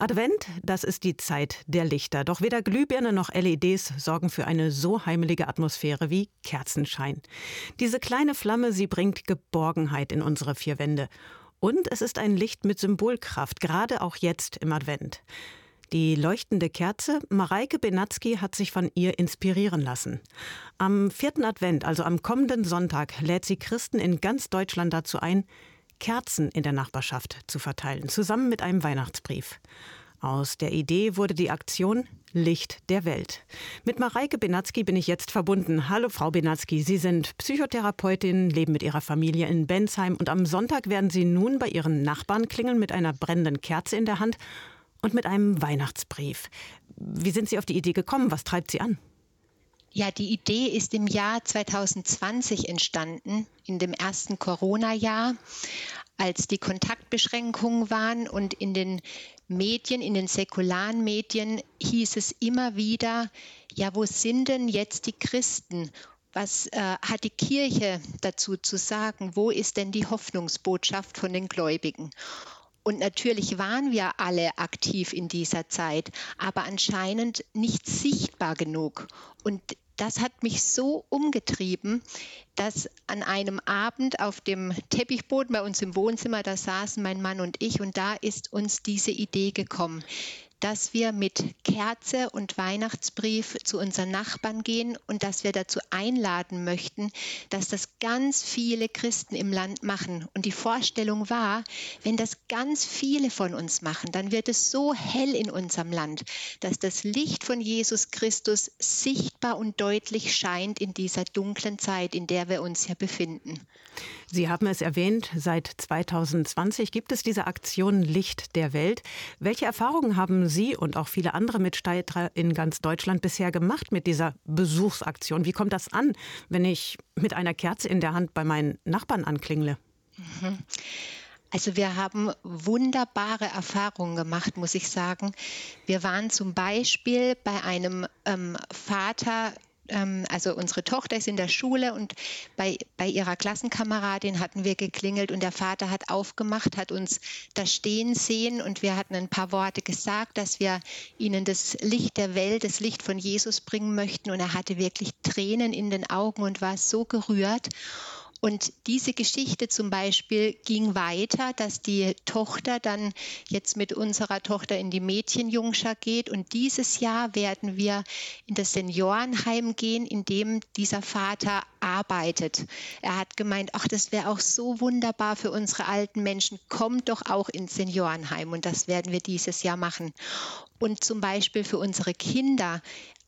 Advent, das ist die Zeit der Lichter. Doch weder Glühbirne noch LEDs sorgen für eine so heimelige Atmosphäre wie Kerzenschein. Diese kleine Flamme, sie bringt Geborgenheit in unsere vier Wände. Und es ist ein Licht mit Symbolkraft, gerade auch jetzt im Advent. Die leuchtende Kerze, Mareike Benatzky hat sich von ihr inspirieren lassen. Am vierten Advent, also am kommenden Sonntag, lädt sie Christen in ganz Deutschland dazu ein, Kerzen in der Nachbarschaft zu verteilen, zusammen mit einem Weihnachtsbrief. Aus der Idee wurde die Aktion Licht der Welt. Mit Mareike Benatzky bin ich jetzt verbunden. Hallo Frau Benatzky, Sie sind Psychotherapeutin, leben mit Ihrer Familie in Bensheim und am Sonntag werden Sie nun bei Ihren Nachbarn klingeln mit einer brennenden Kerze in der Hand und mit einem Weihnachtsbrief. Wie sind Sie auf die Idee gekommen? Was treibt Sie an? Ja, die Idee ist im Jahr 2020 entstanden, in dem ersten Corona-Jahr, als die Kontaktbeschränkungen waren und in den Medien, in den säkularen Medien hieß es immer wieder, ja, wo sind denn jetzt die Christen? Was äh, hat die Kirche dazu zu sagen? Wo ist denn die Hoffnungsbotschaft von den Gläubigen? Und natürlich waren wir alle aktiv in dieser Zeit, aber anscheinend nicht sichtbar genug. Und das hat mich so umgetrieben, dass an einem Abend auf dem Teppichboden bei uns im Wohnzimmer, da saßen mein Mann und ich und da ist uns diese Idee gekommen dass wir mit Kerze und Weihnachtsbrief zu unseren Nachbarn gehen und dass wir dazu einladen möchten, dass das ganz viele Christen im Land machen. Und die Vorstellung war, wenn das ganz viele von uns machen, dann wird es so hell in unserem Land, dass das Licht von Jesus Christus sichtbar und deutlich scheint in dieser dunklen Zeit, in der wir uns hier befinden. Sie haben es erwähnt, seit 2020 gibt es diese Aktion Licht der Welt. Welche Erfahrungen haben Sie und auch viele andere Mitstreiter in ganz Deutschland bisher gemacht mit dieser Besuchsaktion? Wie kommt das an, wenn ich mit einer Kerze in der Hand bei meinen Nachbarn anklingle? Mhm. Also wir haben wunderbare Erfahrungen gemacht, muss ich sagen. Wir waren zum Beispiel bei einem ähm, Vater ähm, also unsere Tochter ist in der Schule und bei, bei ihrer Klassenkameradin hatten wir geklingelt und der Vater hat aufgemacht, hat uns da stehen sehen und wir hatten ein paar Worte gesagt, dass wir ihnen das Licht der Welt, das Licht von Jesus bringen möchten und er hatte wirklich Tränen in den Augen und war so gerührt. Und diese Geschichte zum Beispiel ging weiter, dass die Tochter dann jetzt mit unserer Tochter in die Mädchenjungschar geht. Und dieses Jahr werden wir in das Seniorenheim gehen, in dem dieser Vater arbeitet. Er hat gemeint, ach, das wäre auch so wunderbar für unsere alten Menschen. Kommt doch auch ins Seniorenheim. Und das werden wir dieses Jahr machen. Und zum Beispiel für unsere Kinder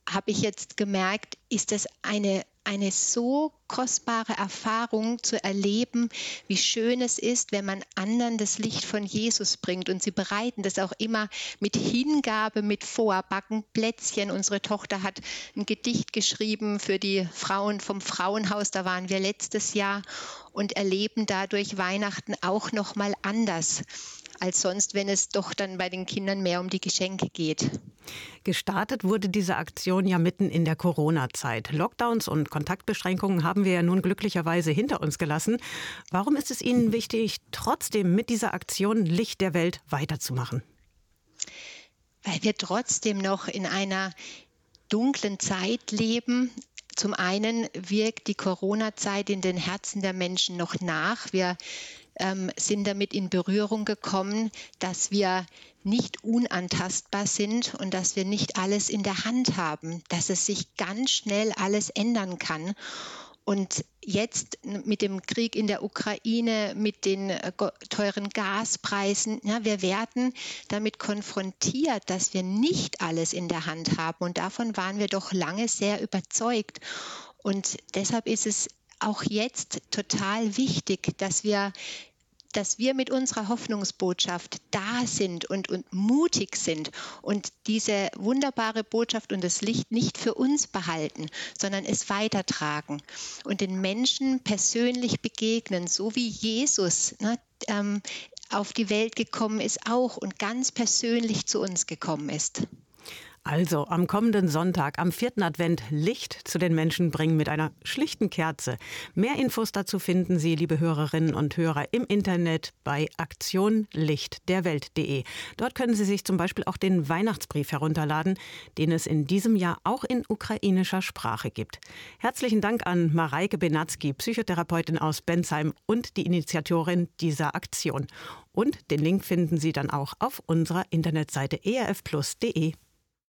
habe ich jetzt gemerkt, ist es eine eine so kostbare Erfahrung zu erleben, wie schön es ist, wenn man anderen das Licht von Jesus bringt. Und sie bereiten das auch immer mit Hingabe, mit Vorbacken, Plätzchen. Unsere Tochter hat ein Gedicht geschrieben für die Frauen vom Frauenhaus. Da waren wir letztes Jahr und erleben dadurch Weihnachten auch noch mal anders als sonst, wenn es doch dann bei den Kindern mehr um die Geschenke geht. Gestartet wurde diese Aktion ja mitten in der Corona-Zeit. Lockdowns und Kontaktbeschränkungen haben wir ja nun glücklicherweise hinter uns gelassen. Warum ist es Ihnen wichtig, trotzdem mit dieser Aktion Licht der Welt weiterzumachen? Weil wir trotzdem noch in einer dunklen Zeit leben, zum einen wirkt die Corona-Zeit in den Herzen der Menschen noch nach. Wir ähm, sind damit in Berührung gekommen, dass wir nicht unantastbar sind und dass wir nicht alles in der Hand haben, dass es sich ganz schnell alles ändern kann. Und jetzt mit dem Krieg in der Ukraine, mit den äh, teuren Gaspreisen, ja, wir werden damit konfrontiert, dass wir nicht alles in der Hand haben. Und davon waren wir doch lange sehr überzeugt. Und deshalb ist es auch jetzt total wichtig, dass wir dass wir mit unserer Hoffnungsbotschaft da sind und, und mutig sind und diese wunderbare Botschaft und das Licht nicht für uns behalten, sondern es weitertragen und den Menschen persönlich begegnen, so wie Jesus ne, ähm, auf die Welt gekommen ist auch und ganz persönlich zu uns gekommen ist. Also am kommenden Sonntag, am vierten Advent, Licht zu den Menschen bringen mit einer schlichten Kerze. Mehr Infos dazu finden Sie, liebe Hörerinnen und Hörer, im Internet bei aktionlichtderwelt.de. Dort können Sie sich zum Beispiel auch den Weihnachtsbrief herunterladen, den es in diesem Jahr auch in ukrainischer Sprache gibt. Herzlichen Dank an Mareike Benatzky, Psychotherapeutin aus Bensheim und die Initiatorin dieser Aktion. Und den Link finden Sie dann auch auf unserer Internetseite erfplus.de.